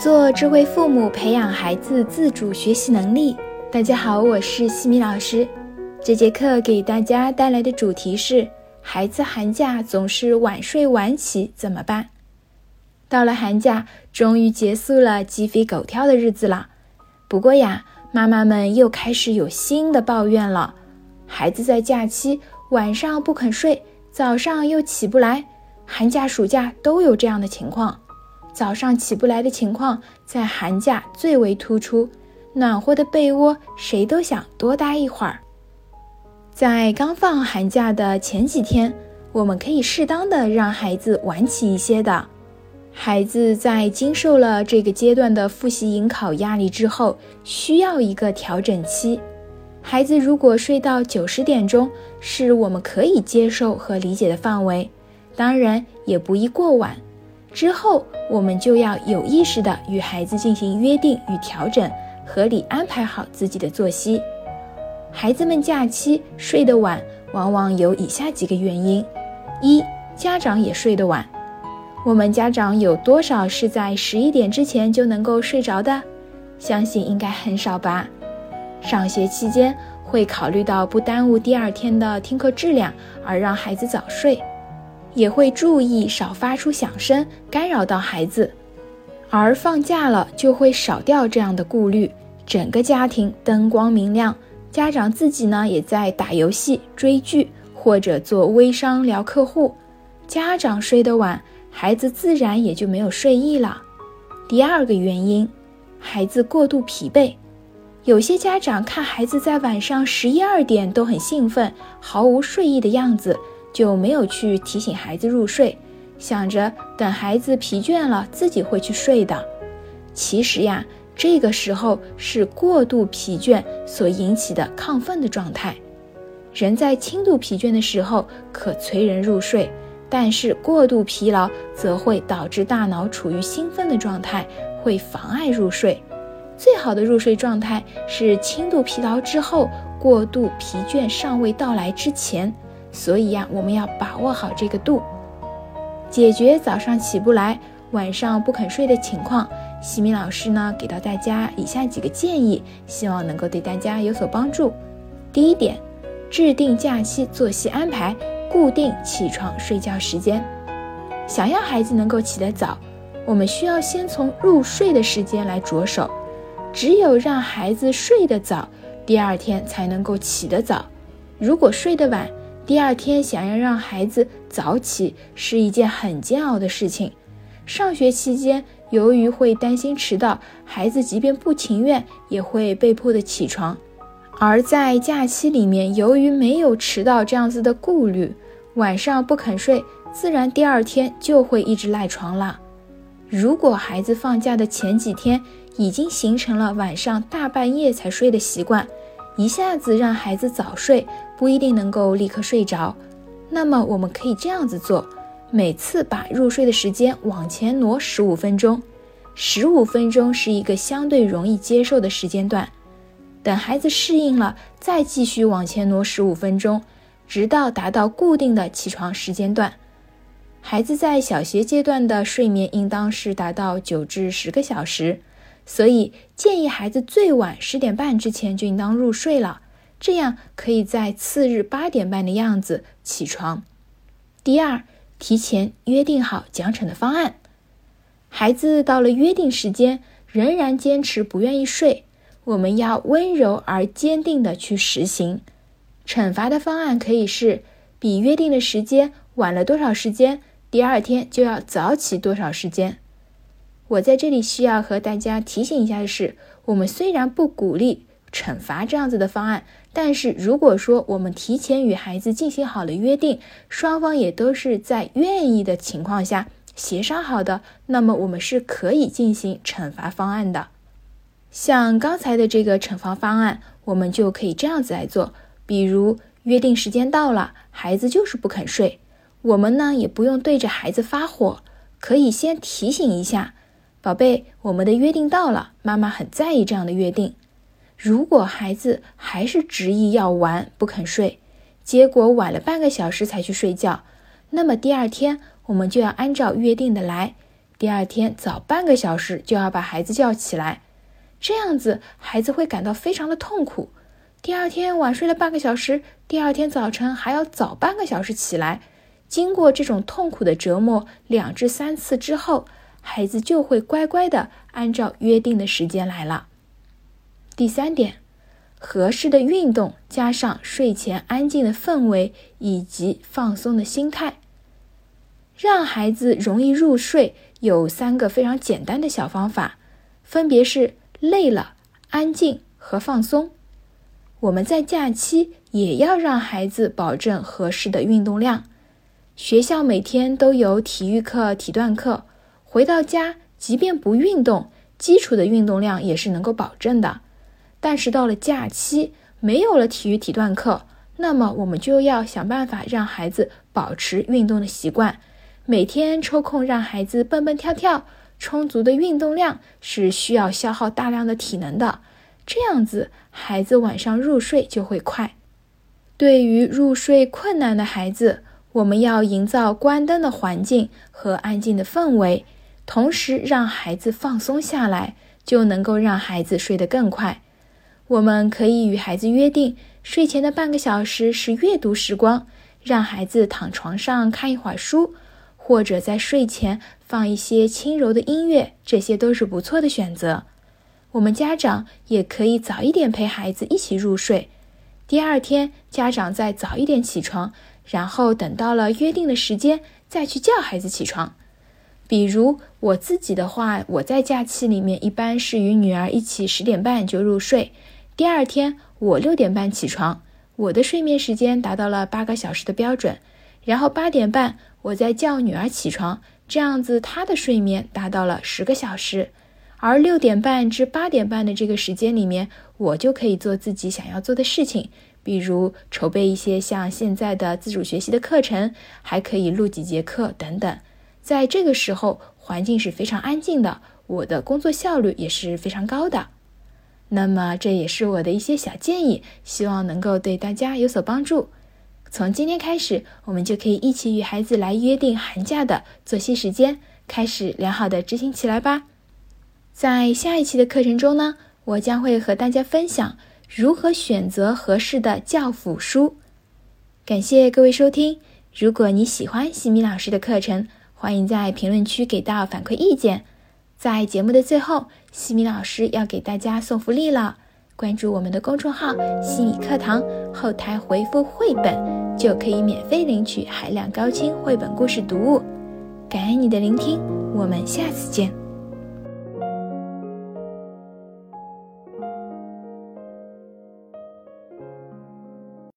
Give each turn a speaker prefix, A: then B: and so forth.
A: 做智慧父母，培养孩子自主学习能力。大家好，我是西米老师。这节课给大家带来的主题是：孩子寒假总是晚睡晚起怎么办？到了寒假，终于结束了鸡飞狗跳的日子了。不过呀，妈妈们又开始有新的抱怨了：孩子在假期晚上不肯睡，早上又起不来。寒假、暑假都有这样的情况。早上起不来的情况在寒假最为突出，暖和的被窝谁都想多待一会儿。在刚放寒假的前几天，我们可以适当的让孩子晚起一些的。孩子在经受了这个阶段的复习迎考压力之后，需要一个调整期。孩子如果睡到九十点钟，是我们可以接受和理解的范围，当然也不宜过晚。之后，我们就要有意识地与孩子进行约定与调整，合理安排好自己的作息。孩子们假期睡得晚，往往有以下几个原因：一、家长也睡得晚。我们家长有多少是在十一点之前就能够睡着的？相信应该很少吧。上学期间会考虑到不耽误第二天的听课质量，而让孩子早睡。也会注意少发出响声，干扰到孩子。而放假了就会少掉这样的顾虑，整个家庭灯光明亮，家长自己呢也在打游戏、追剧或者做微商聊客户。家长睡得晚，孩子自然也就没有睡意了。第二个原因，孩子过度疲惫。有些家长看孩子在晚上十一二点都很兴奋，毫无睡意的样子。就没有去提醒孩子入睡，想着等孩子疲倦了自己会去睡的。其实呀，这个时候是过度疲倦所引起的亢奋的状态。人在轻度疲倦的时候可催人入睡，但是过度疲劳则会导致大脑处于兴奋的状态，会妨碍入睡。最好的入睡状态是轻度疲劳之后，过度疲倦尚未到来之前。所以呀，我们要把握好这个度，解决早上起不来、晚上不肯睡的情况。西米老师呢，给到大家以下几个建议，希望能够对大家有所帮助。第一点，制定假期作息安排，固定起床睡觉时间。想要孩子能够起得早，我们需要先从入睡的时间来着手。只有让孩子睡得早，第二天才能够起得早。如果睡得晚，第二天想要让孩子早起是一件很煎熬的事情。上学期间，由于会担心迟到，孩子即便不情愿也会被迫的起床；而在假期里面，由于没有迟到这样子的顾虑，晚上不肯睡，自然第二天就会一直赖床了。如果孩子放假的前几天已经形成了晚上大半夜才睡的习惯，一下子让孩子早睡。不一定能够立刻睡着，那么我们可以这样子做：每次把入睡的时间往前挪十五分钟，十五分钟是一个相对容易接受的时间段。等孩子适应了，再继续往前挪十五分钟，直到达到固定的起床时间段。孩子在小学阶段的睡眠应当是达到九至十个小时，所以建议孩子最晚十点半之前就应当入睡了。这样可以在次日八点半的样子起床。第二，提前约定好奖惩的方案。孩子到了约定时间仍然坚持不愿意睡，我们要温柔而坚定的去实行。惩罚的方案可以是比约定的时间晚了多少时间，第二天就要早起多少时间。我在这里需要和大家提醒一下的是，我们虽然不鼓励。惩罚这样子的方案，但是如果说我们提前与孩子进行好了约定，双方也都是在愿意的情况下协商好的，那么我们是可以进行惩罚方案的。像刚才的这个惩罚方案，我们就可以这样子来做，比如约定时间到了，孩子就是不肯睡，我们呢也不用对着孩子发火，可以先提醒一下，宝贝，我们的约定到了，妈妈很在意这样的约定。如果孩子还是执意要玩不肯睡，结果晚了半个小时才去睡觉，那么第二天我们就要按照约定的来，第二天早半个小时就要把孩子叫起来，这样子孩子会感到非常的痛苦。第二天晚睡了半个小时，第二天早晨还要早半个小时起来。经过这种痛苦的折磨两至三次之后，孩子就会乖乖的按照约定的时间来了。第三点，合适的运动加上睡前安静的氛围以及放松的心态，让孩子容易入睡。有三个非常简单的小方法，分别是累了、安静和放松。我们在假期也要让孩子保证合适的运动量。学校每天都有体育课、体段课，回到家即便不运动，基础的运动量也是能够保证的。但是到了假期，没有了体育体段课，那么我们就要想办法让孩子保持运动的习惯。每天抽空让孩子蹦蹦跳跳，充足的运动量是需要消耗大量的体能的。这样子，孩子晚上入睡就会快。对于入睡困难的孩子，我们要营造关灯的环境和安静的氛围，同时让孩子放松下来，就能够让孩子睡得更快。我们可以与孩子约定，睡前的半个小时是阅读时光，让孩子躺床上看一会儿书。或者在睡前放一些轻柔的音乐，这些都是不错的选择。我们家长也可以早一点陪孩子一起入睡，第二天家长再早一点起床，然后等到了约定的时间再去叫孩子起床。比如我自己的话，我在假期里面一般是与女儿一起十点半就入睡，第二天我六点半起床，我的睡眠时间达到了八个小时的标准，然后八点半。我再叫女儿起床，这样子她的睡眠达到了十个小时，而六点半至八点半的这个时间里面，我就可以做自己想要做的事情，比如筹备一些像现在的自主学习的课程，还可以录几节课等等。在这个时候，环境是非常安静的，我的工作效率也是非常高的。那么这也是我的一些小建议，希望能够对大家有所帮助。从今天开始，我们就可以一起与孩子来约定寒假的作息时间，开始良好的执行起来吧。在下一期的课程中呢，我将会和大家分享如何选择合适的教辅书。感谢各位收听。如果你喜欢西米老师的课程，欢迎在评论区给到反馈意见。在节目的最后，西米老师要给大家送福利了。关注我们的公众号“西米课堂”，后台回复“绘本”，就可以免费领取海量高清绘本故事读物。感恩你的聆听，我们下次见。